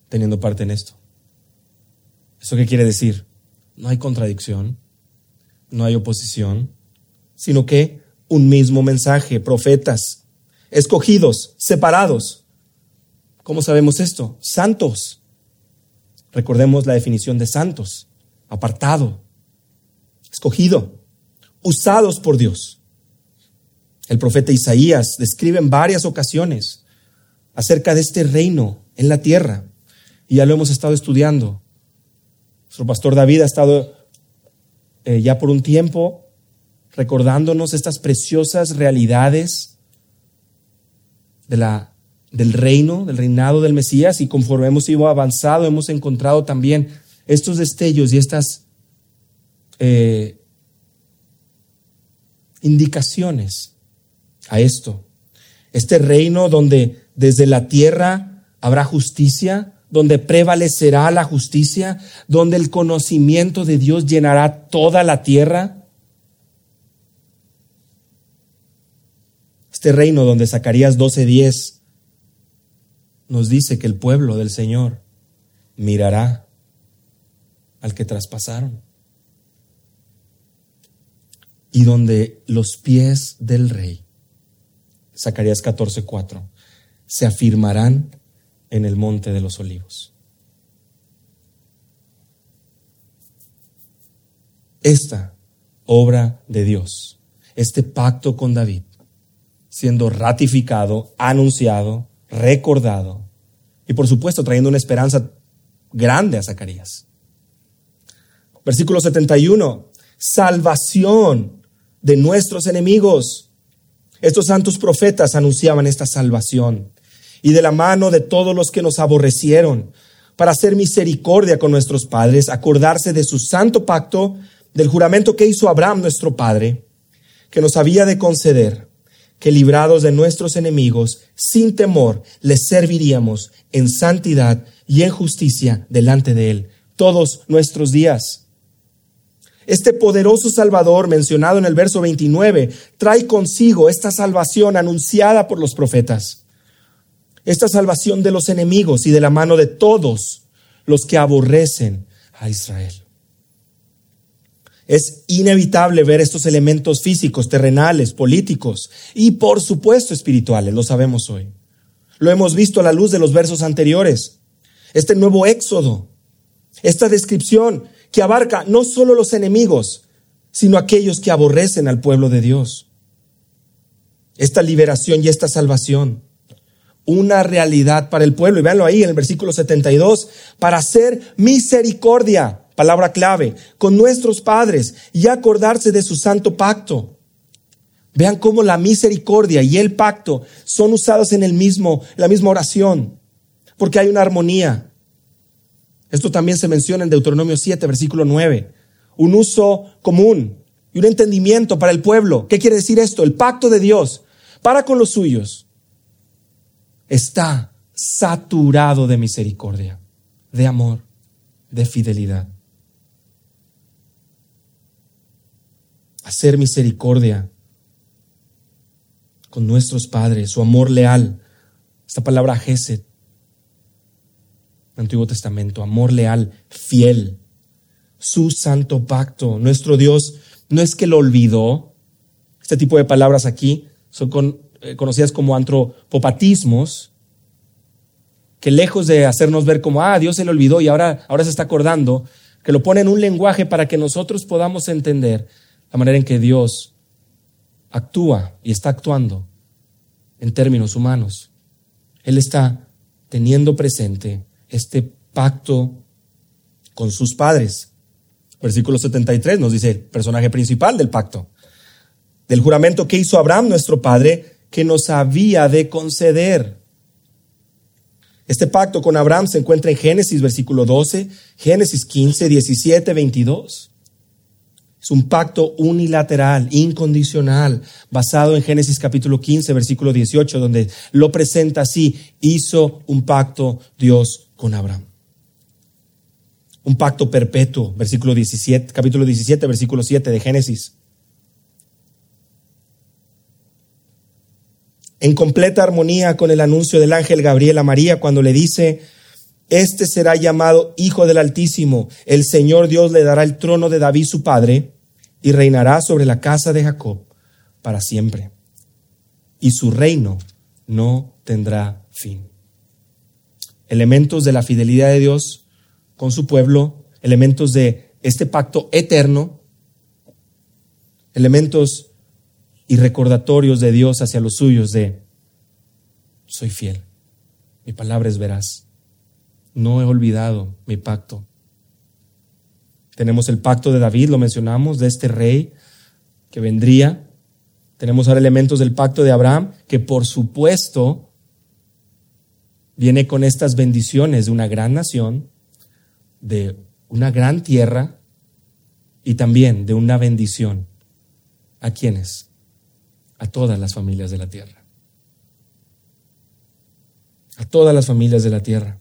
teniendo parte en esto. ¿Eso qué quiere decir? No hay contradicción, no hay oposición, sino que un mismo mensaje, profetas, escogidos, separados. ¿Cómo sabemos esto? Santos. Recordemos la definición de santos, apartado, escogido, usados por Dios. El profeta Isaías describe en varias ocasiones acerca de este reino en la tierra, y ya lo hemos estado estudiando. Nuestro pastor David ha estado eh, ya por un tiempo recordándonos estas preciosas realidades de la, del reino, del reinado del Mesías, y conforme hemos ido avanzado, hemos encontrado también estos destellos y estas eh, indicaciones a esto. Este reino donde desde la tierra habrá justicia, donde prevalecerá la justicia, donde el conocimiento de Dios llenará toda la tierra. Este reino donde Zacarías 12:10 nos dice que el pueblo del Señor mirará al que traspasaron. Y donde los pies del rey, Zacarías 14:4, se afirmarán en el monte de los olivos. Esta obra de Dios, este pacto con David, siendo ratificado, anunciado, recordado y por supuesto trayendo una esperanza grande a Zacarías. Versículo 71, salvación de nuestros enemigos. Estos santos profetas anunciaban esta salvación y de la mano de todos los que nos aborrecieron, para hacer misericordia con nuestros padres, acordarse de su santo pacto, del juramento que hizo Abraham nuestro Padre, que nos había de conceder, que librados de nuestros enemigos, sin temor, les serviríamos en santidad y en justicia delante de Él todos nuestros días. Este poderoso Salvador mencionado en el verso 29 trae consigo esta salvación anunciada por los profetas esta salvación de los enemigos y de la mano de todos los que aborrecen a Israel. Es inevitable ver estos elementos físicos, terrenales, políticos y por supuesto espirituales, lo sabemos hoy. Lo hemos visto a la luz de los versos anteriores. Este nuevo éxodo, esta descripción que abarca no solo los enemigos, sino aquellos que aborrecen al pueblo de Dios. Esta liberación y esta salvación una realidad para el pueblo. Y véanlo ahí en el versículo 72, para hacer misericordia, palabra clave, con nuestros padres y acordarse de su santo pacto. Vean cómo la misericordia y el pacto son usados en el mismo, la misma oración, porque hay una armonía. Esto también se menciona en Deuteronomio 7, versículo 9. Un uso común y un entendimiento para el pueblo. ¿Qué quiere decir esto? El pacto de Dios para con los suyos está saturado de misericordia, de amor, de fidelidad. Hacer misericordia con nuestros padres, su amor leal. Esta palabra Gesed, Antiguo Testamento, amor leal, fiel. Su santo pacto. Nuestro Dios no es que lo olvidó. Este tipo de palabras aquí son eh, conocidas como antropopatismos, que lejos de hacernos ver como, ah, Dios se le olvidó y ahora, ahora se está acordando, que lo pone en un lenguaje para que nosotros podamos entender la manera en que Dios actúa y está actuando en términos humanos. Él está teniendo presente este pacto con sus padres. Versículo 73 nos dice el personaje principal del pacto. Del juramento que hizo Abraham, nuestro padre, que nos había de conceder. Este pacto con Abraham se encuentra en Génesis versículo 12, Génesis 15, 17, 22. Es un pacto unilateral, incondicional, basado en Génesis capítulo 15, versículo 18, donde lo presenta así, hizo un pacto Dios con Abraham. Un pacto perpetuo, versículo 17, capítulo 17, versículo 7 de Génesis. en completa armonía con el anuncio del ángel Gabriel a María cuando le dice, este será llamado Hijo del Altísimo, el Señor Dios le dará el trono de David su padre y reinará sobre la casa de Jacob para siempre. Y su reino no tendrá fin. Elementos de la fidelidad de Dios con su pueblo, elementos de este pacto eterno, elementos y recordatorios de Dios hacia los suyos de, soy fiel, mi palabra es veraz, no he olvidado mi pacto. Tenemos el pacto de David, lo mencionamos, de este rey que vendría. Tenemos ahora elementos del pacto de Abraham, que por supuesto viene con estas bendiciones de una gran nación, de una gran tierra y también de una bendición. ¿A quiénes? A todas las familias de la tierra. A todas las familias de la tierra.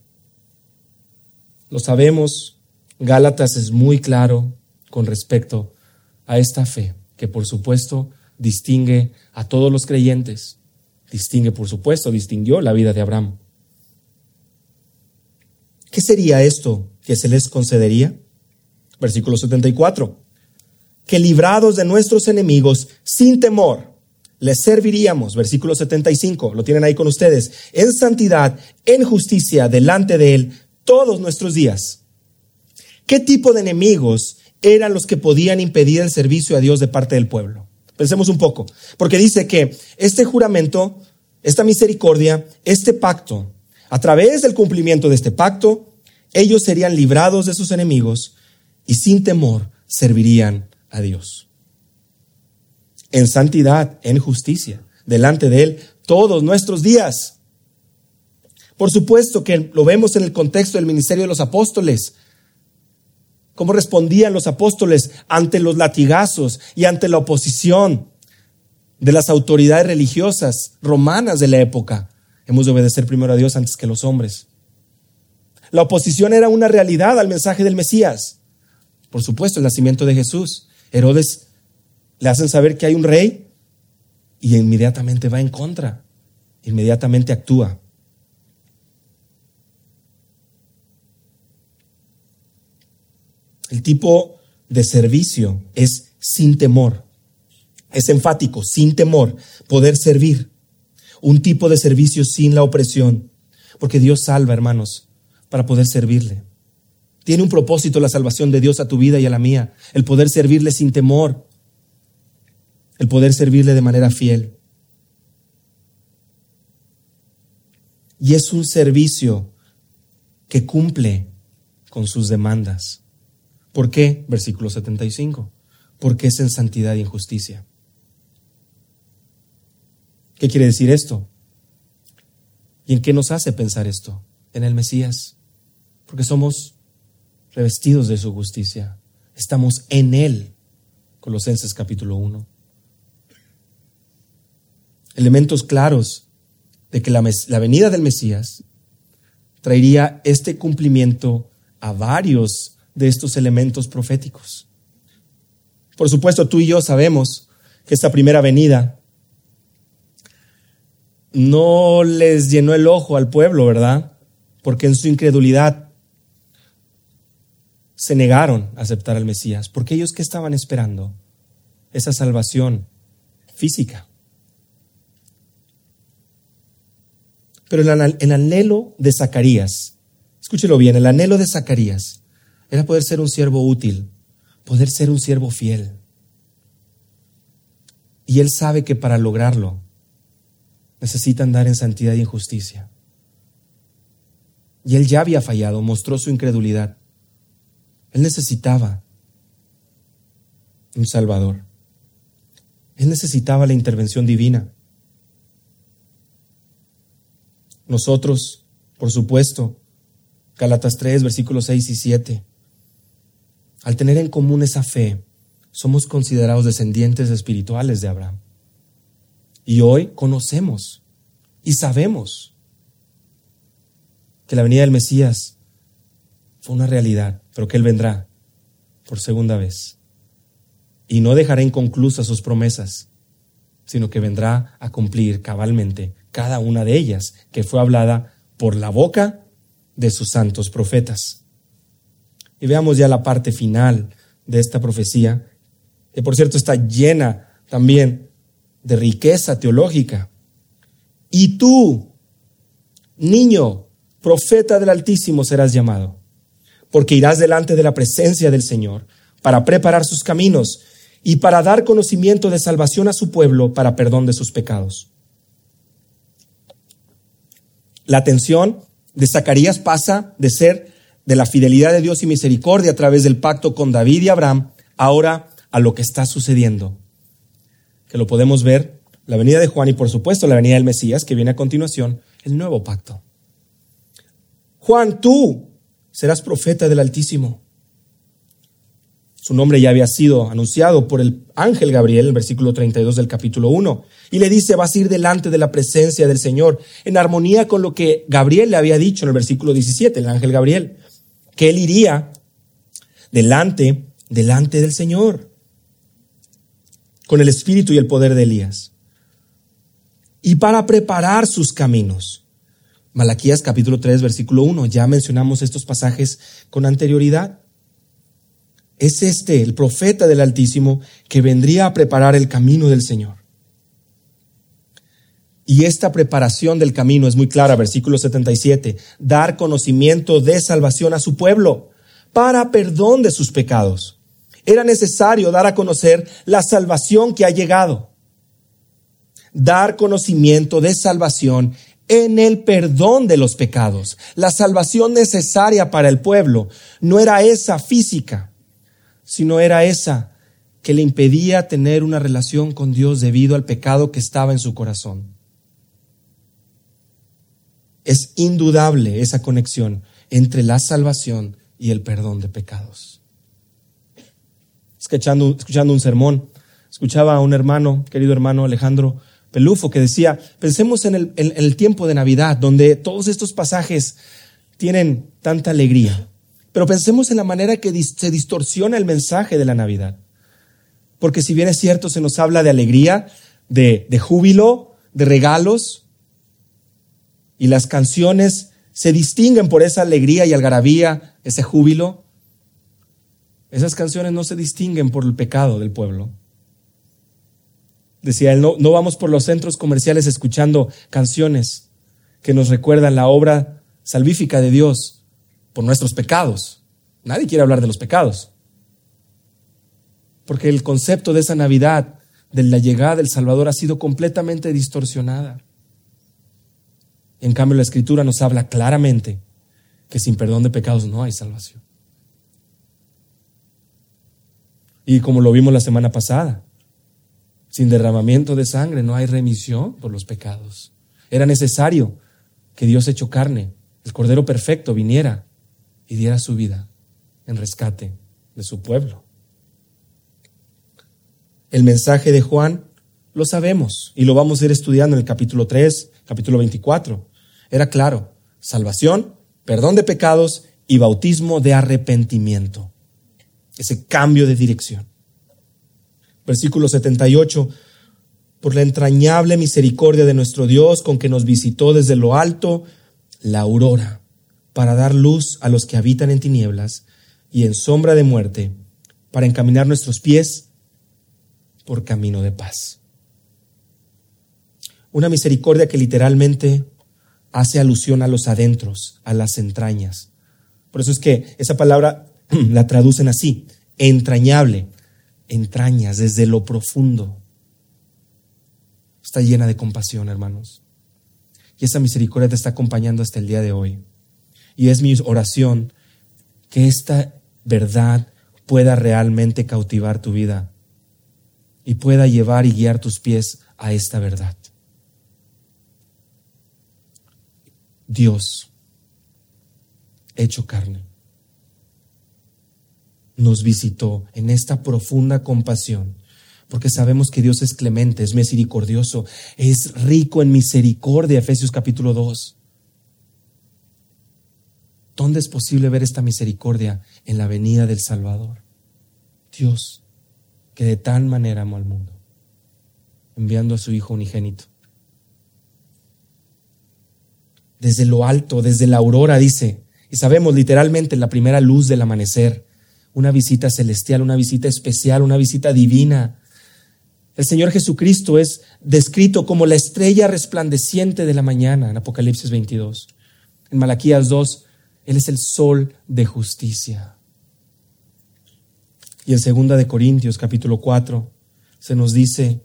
Lo sabemos, Gálatas es muy claro con respecto a esta fe, que por supuesto distingue a todos los creyentes. Distingue, por supuesto, distinguió la vida de Abraham. ¿Qué sería esto que se les concedería? Versículo 74. Que librados de nuestros enemigos, sin temor, les serviríamos. Versículo 75. Lo tienen ahí con ustedes. En santidad, en justicia, delante de Él, todos nuestros días. ¿Qué tipo de enemigos eran los que podían impedir el servicio a Dios de parte del pueblo? Pensemos un poco, porque dice que este juramento, esta misericordia, este pacto, a través del cumplimiento de este pacto, ellos serían librados de sus enemigos y sin temor servirían a Dios. En santidad, en justicia, delante de Él todos nuestros días. Por supuesto que lo vemos en el contexto del ministerio de los apóstoles. Cómo respondían los apóstoles ante los latigazos y ante la oposición de las autoridades religiosas romanas de la época. Hemos de obedecer primero a Dios antes que los hombres. La oposición era una realidad al mensaje del Mesías. Por supuesto, el nacimiento de Jesús. Herodes le hacen saber que hay un rey y inmediatamente va en contra. Inmediatamente actúa. El tipo de servicio es sin temor. Es enfático, sin temor, poder servir. Un tipo de servicio sin la opresión. Porque Dios salva, hermanos para poder servirle. Tiene un propósito la salvación de Dios a tu vida y a la mía, el poder servirle sin temor, el poder servirle de manera fiel. Y es un servicio que cumple con sus demandas. ¿Por qué? Versículo 75. Porque es en santidad y en justicia. ¿Qué quiere decir esto? ¿Y en qué nos hace pensar esto? En el Mesías porque somos revestidos de su justicia. Estamos en Él. Colosenses capítulo 1. Elementos claros de que la, la venida del Mesías traería este cumplimiento a varios de estos elementos proféticos. Por supuesto, tú y yo sabemos que esta primera venida no les llenó el ojo al pueblo, ¿verdad? Porque en su incredulidad se negaron a aceptar al Mesías, porque ellos que estaban esperando esa salvación física. Pero el anhelo de Zacarías, escúchelo bien, el anhelo de Zacarías era poder ser un siervo útil, poder ser un siervo fiel. Y él sabe que para lograrlo necesita andar en santidad y en justicia. Y él ya había fallado, mostró su incredulidad. Él necesitaba un Salvador. Él necesitaba la intervención divina. Nosotros, por supuesto, Galatas 3, versículos 6 y 7, al tener en común esa fe, somos considerados descendientes espirituales de Abraham. Y hoy conocemos y sabemos que la venida del Mesías fue una realidad pero que Él vendrá por segunda vez. Y no dejará inconclusas sus promesas, sino que vendrá a cumplir cabalmente cada una de ellas que fue hablada por la boca de sus santos profetas. Y veamos ya la parte final de esta profecía, que por cierto está llena también de riqueza teológica. Y tú, niño, profeta del Altísimo, serás llamado porque irás delante de la presencia del Señor para preparar sus caminos y para dar conocimiento de salvación a su pueblo para perdón de sus pecados. La atención de Zacarías pasa de ser de la fidelidad de Dios y misericordia a través del pacto con David y Abraham, ahora a lo que está sucediendo. Que lo podemos ver, la venida de Juan y por supuesto la venida del Mesías, que viene a continuación, el nuevo pacto. Juan, tú serás profeta del Altísimo. Su nombre ya había sido anunciado por el ángel Gabriel en el versículo 32 del capítulo 1. Y le dice, vas a ir delante de la presencia del Señor, en armonía con lo que Gabriel le había dicho en el versículo 17, el ángel Gabriel, que él iría delante, delante del Señor, con el espíritu y el poder de Elías. Y para preparar sus caminos. Malaquías capítulo 3, versículo 1, ya mencionamos estos pasajes con anterioridad. Es este, el profeta del Altísimo, que vendría a preparar el camino del Señor. Y esta preparación del camino es muy clara, versículo 77, dar conocimiento de salvación a su pueblo para perdón de sus pecados. Era necesario dar a conocer la salvación que ha llegado. Dar conocimiento de salvación en el perdón de los pecados. La salvación necesaria para el pueblo no era esa física, sino era esa que le impedía tener una relación con Dios debido al pecado que estaba en su corazón. Es indudable esa conexión entre la salvación y el perdón de pecados. Escuchando, un sermón, escuchaba a un hermano, querido hermano Alejandro Pelufo, que decía, pensemos en el, en el tiempo de Navidad, donde todos estos pasajes tienen tanta alegría. Pero pensemos en la manera que se distorsiona el mensaje de la Navidad. Porque si bien es cierto, se nos habla de alegría, de, de júbilo, de regalos, y las canciones se distinguen por esa alegría y algarabía, ese júbilo. Esas canciones no se distinguen por el pecado del pueblo. Decía él, no, vamos por los centros comerciales escuchando canciones que nos recuerdan la obra salvífica de Dios, por nuestros pecados. Nadie quiere hablar de los pecados. Porque el concepto de esa Navidad, de la llegada del Salvador, ha sido completamente distorsionada. En cambio, la Escritura nos habla claramente que sin perdón de pecados no hay salvación. Y como lo vimos la semana pasada, sin derramamiento de sangre no hay remisión por los pecados. Era necesario que Dios hecho carne, el Cordero Perfecto, viniera y diera su vida en rescate de su pueblo. El mensaje de Juan lo sabemos y lo vamos a ir estudiando en el capítulo 3, capítulo 24. Era claro, salvación, perdón de pecados y bautismo de arrepentimiento. Ese cambio de dirección. Versículo 78. Por la entrañable misericordia de nuestro Dios con que nos visitó desde lo alto la aurora para dar luz a los que habitan en tinieblas y en sombra de muerte, para encaminar nuestros pies por camino de paz. Una misericordia que literalmente hace alusión a los adentros, a las entrañas. Por eso es que esa palabra la traducen así, entrañable, entrañas, desde lo profundo. Está llena de compasión, hermanos. Y esa misericordia te está acompañando hasta el día de hoy. Y es mi oración que esta verdad pueda realmente cautivar tu vida y pueda llevar y guiar tus pies a esta verdad. Dios, hecho carne, nos visitó en esta profunda compasión, porque sabemos que Dios es clemente, es misericordioso, es rico en misericordia, Efesios capítulo 2. ¿Dónde es posible ver esta misericordia? En la venida del Salvador. Dios, que de tal manera amó al mundo, enviando a su Hijo unigénito. Desde lo alto, desde la aurora, dice, y sabemos literalmente la primera luz del amanecer, una visita celestial, una visita especial, una visita divina. El Señor Jesucristo es descrito como la estrella resplandeciente de la mañana en Apocalipsis 22. En Malaquías 2 él es el sol de justicia. Y en segunda de Corintios capítulo 4 se nos dice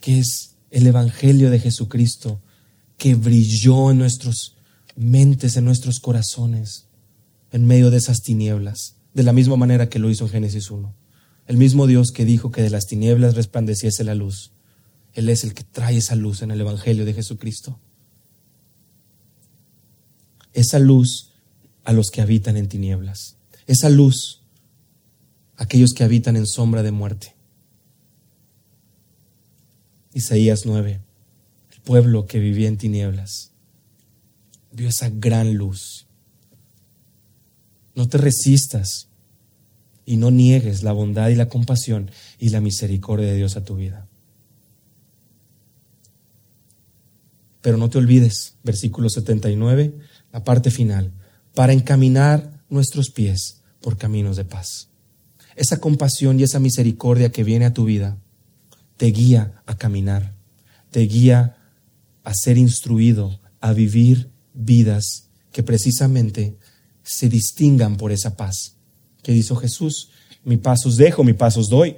que es el evangelio de Jesucristo que brilló en nuestras mentes, en nuestros corazones, en medio de esas tinieblas, de la misma manera que lo hizo en Génesis 1. El mismo Dios que dijo que de las tinieblas resplandeciese la luz. Él es el que trae esa luz en el evangelio de Jesucristo esa luz a los que habitan en tinieblas. Esa luz aquellos que habitan en sombra de muerte. Isaías 9, el pueblo que vivía en tinieblas, vio esa gran luz. No te resistas y no niegues la bondad y la compasión y la misericordia de Dios a tu vida. Pero no te olvides, versículo 79, la parte final, para encaminar nuestros pies por caminos de paz. Esa compasión y esa misericordia que viene a tu vida te guía a caminar, te guía a ser instruido, a vivir vidas que precisamente se distingan por esa paz. Que dijo Jesús, mi paz os dejo, mi paz os doy.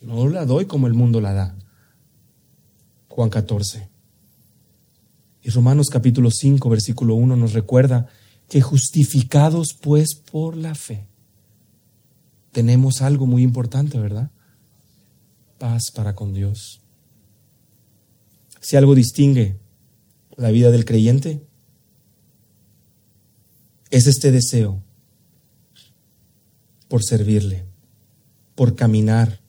No la doy como el mundo la da. Juan 14. Y Romanos capítulo 5, versículo 1 nos recuerda que justificados pues por la fe, tenemos algo muy importante, ¿verdad? Paz para con Dios. Si algo distingue la vida del creyente, es este deseo por servirle, por caminar,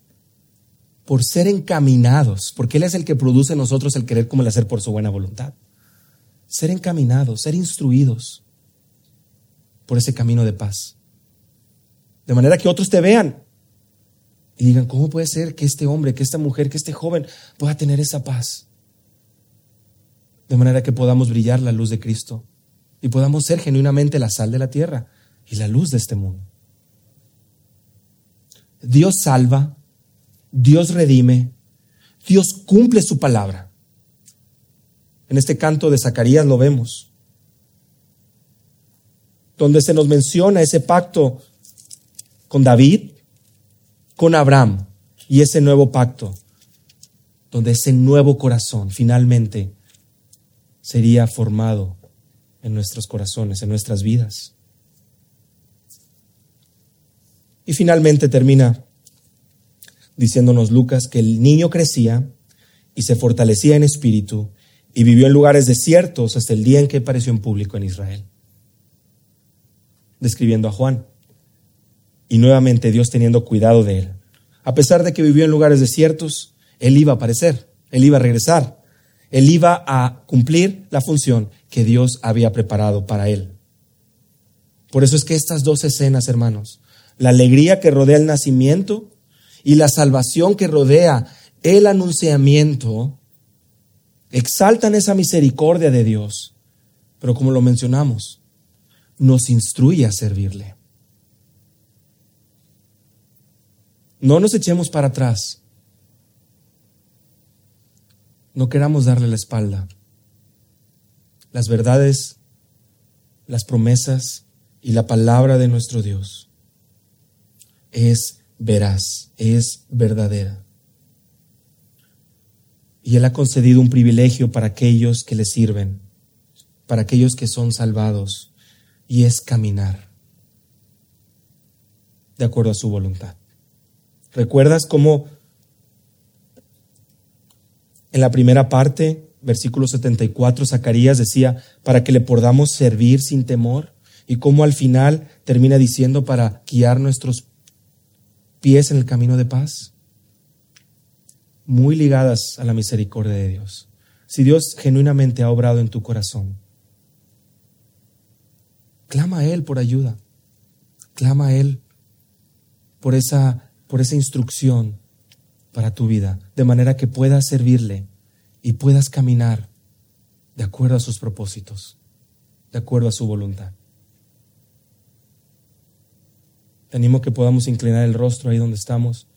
por ser encaminados, porque Él es el que produce en nosotros el querer como el hacer por su buena voluntad ser encaminados, ser instruidos por ese camino de paz. De manera que otros te vean y digan, ¿cómo puede ser que este hombre, que esta mujer, que este joven pueda tener esa paz? De manera que podamos brillar la luz de Cristo y podamos ser genuinamente la sal de la tierra y la luz de este mundo. Dios salva, Dios redime, Dios cumple su palabra. En este canto de Zacarías lo vemos, donde se nos menciona ese pacto con David, con Abraham y ese nuevo pacto, donde ese nuevo corazón finalmente sería formado en nuestros corazones, en nuestras vidas. Y finalmente termina diciéndonos Lucas que el niño crecía y se fortalecía en espíritu y vivió en lugares desiertos hasta el día en que apareció en público en Israel. Describiendo a Juan. Y nuevamente Dios teniendo cuidado de él. A pesar de que vivió en lugares desiertos, él iba a aparecer, él iba a regresar, él iba a cumplir la función que Dios había preparado para él. Por eso es que estas dos escenas, hermanos, la alegría que rodea el nacimiento y la salvación que rodea el anunciamiento, exaltan esa misericordia de Dios, pero como lo mencionamos, nos instruye a servirle. No nos echemos para atrás. No queramos darle la espalda. Las verdades, las promesas y la palabra de nuestro Dios es veraz, es verdadera. Y Él ha concedido un privilegio para aquellos que le sirven, para aquellos que son salvados, y es caminar de acuerdo a su voluntad. ¿Recuerdas cómo en la primera parte, versículo 74, Zacarías decía, para que le podamos servir sin temor? Y cómo al final termina diciendo para guiar nuestros pies en el camino de paz muy ligadas a la misericordia de Dios. Si Dios genuinamente ha obrado en tu corazón, clama a Él por ayuda, clama a Él por esa, por esa instrucción para tu vida, de manera que puedas servirle y puedas caminar de acuerdo a sus propósitos, de acuerdo a su voluntad. Te animo que podamos inclinar el rostro ahí donde estamos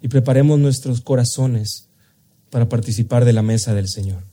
y preparemos nuestros corazones para participar de la mesa del Señor.